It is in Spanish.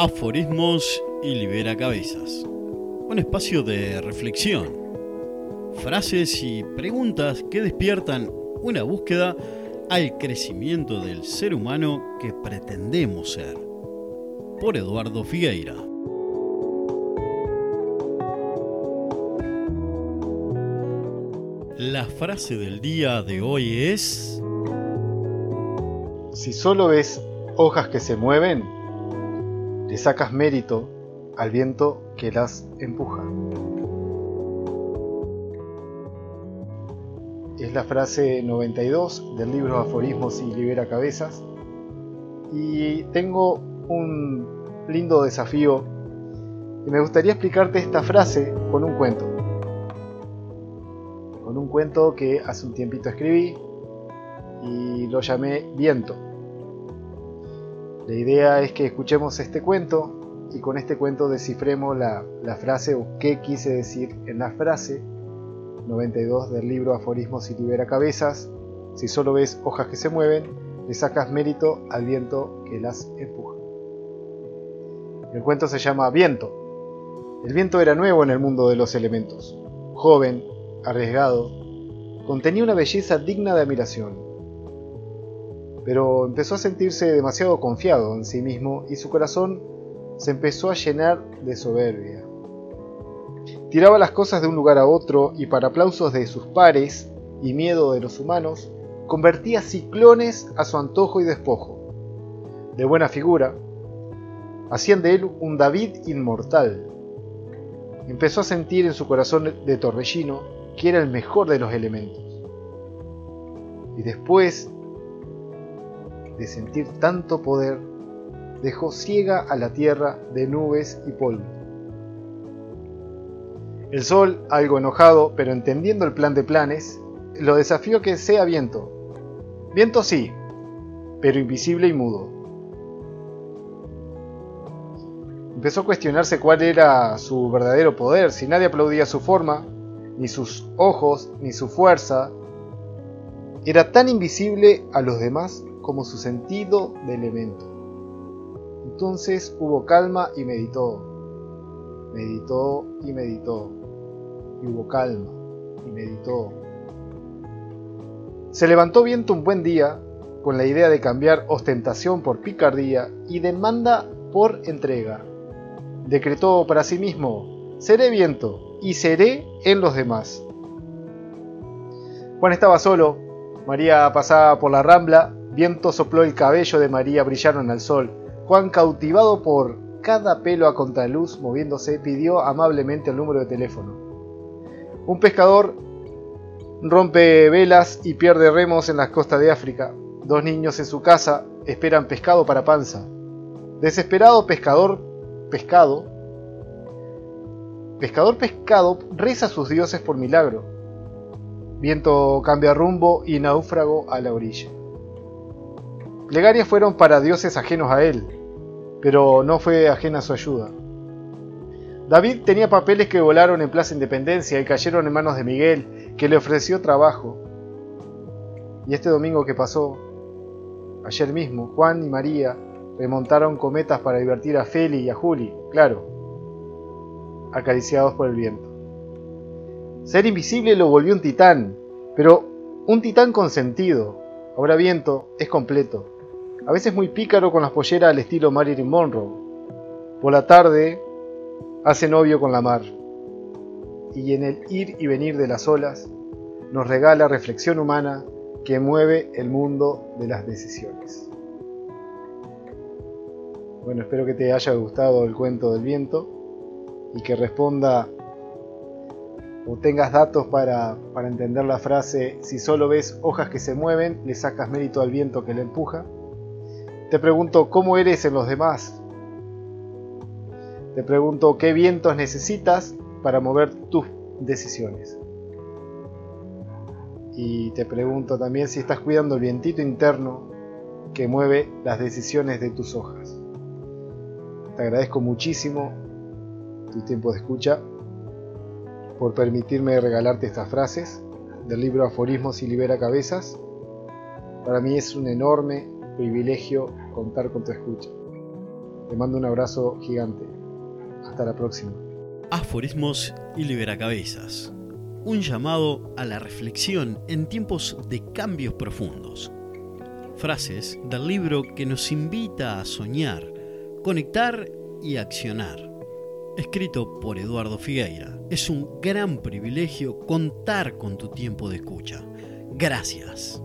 Aforismos y Libera Cabezas. Un espacio de reflexión. Frases y preguntas que despiertan una búsqueda al crecimiento del ser humano que pretendemos ser. Por Eduardo Figueira. La frase del día de hoy es... Si solo ves hojas que se mueven, le sacas mérito al viento que las empuja. Es la frase 92 del libro Aforismos y Libera Cabezas. Y tengo un lindo desafío y me gustaría explicarte esta frase con un cuento. Con un cuento que hace un tiempito escribí y lo llamé Viento. La idea es que escuchemos este cuento y con este cuento descifremos la, frase o qué quise decir en la frase 92 del libro Aforismos y Libera Cabezas. Si solo ves hojas que se mueven, le sacas mérito al viento que las empuja. El cuento se llama Viento. El viento era nuevo en el mundo de los elementos. Joven, arriesgado, contenía una belleza digna de admiración pero empezó a sentirse demasiado confiado en sí mismo y su corazón se empezó a llenar de soberbia. Tiraba las cosas de un lugar a otro y para aplausos de sus pares y miedo de los humanos, convertía ciclones a su antojo y despojo. De buena figura, hacían de él un David inmortal. Empezó a sentir en su corazón de torbellino que era el mejor de los elementos. Y después de sentir tanto poder, dejó ciega a la tierra de nubes y polvo. El sol, algo enojado, pero entendiendo el plan de planes, lo desafió que sea viento. Viento sí, pero invisible y mudo. Empezó a cuestionarse cuál era su verdadero poder, si nadie aplaudía su forma, ni sus ojos, ni su fuerza. Era tan invisible a los demás como su sentido de elemento. Entonces hubo calma y meditó, meditó y meditó, y hubo calma y meditó. Se levantó viento un buen día con la idea de cambiar ostentación por picardía y demanda por entrega. Decretó para sí mismo, seré viento y seré en los demás. Juan estaba solo, María pasaba por la rambla Viento sopló el cabello de María, brillaron al sol. Juan, cautivado por cada pelo a contraluz moviéndose, pidió amablemente el número de teléfono. Un pescador rompe velas y pierde remos en las costas de África. Dos niños en su casa esperan pescado para panza. Desesperado pescador, pescado, pescador pescado reza a sus dioses por milagro. Viento cambia rumbo y náufrago a la orilla. Plegarias fueron para dioses ajenos a él, pero no fue ajena su ayuda. David tenía papeles que volaron en Plaza Independencia y cayeron en manos de Miguel, que le ofreció trabajo. Y este domingo que pasó, ayer mismo, Juan y María remontaron cometas para divertir a Feli y a Juli, claro, acariciados por el viento. Ser invisible lo volvió un titán, pero un titán con sentido. Ahora viento es completo a veces muy pícaro con las polleras al estilo Marilyn Monroe. Por la tarde hace novio con la mar. Y en el ir y venir de las olas nos regala reflexión humana que mueve el mundo de las decisiones. Bueno, espero que te haya gustado el cuento del viento y que responda o tengas datos para, para entender la frase, si solo ves hojas que se mueven, le sacas mérito al viento que le empuja. Te pregunto cómo eres en los demás. Te pregunto qué vientos necesitas para mover tus decisiones. Y te pregunto también si estás cuidando el vientito interno que mueve las decisiones de tus hojas. Te agradezco muchísimo tu tiempo de escucha por permitirme regalarte estas frases del libro Aforismos y Libera Cabezas. Para mí es un enorme privilegio contar con tu escucha. Te mando un abrazo gigante. Hasta la próxima. Aforismos y Liberacabezas. Un llamado a la reflexión en tiempos de cambios profundos. Frases del libro que nos invita a soñar, conectar y accionar. Escrito por Eduardo Figueira. Es un gran privilegio contar con tu tiempo de escucha. Gracias.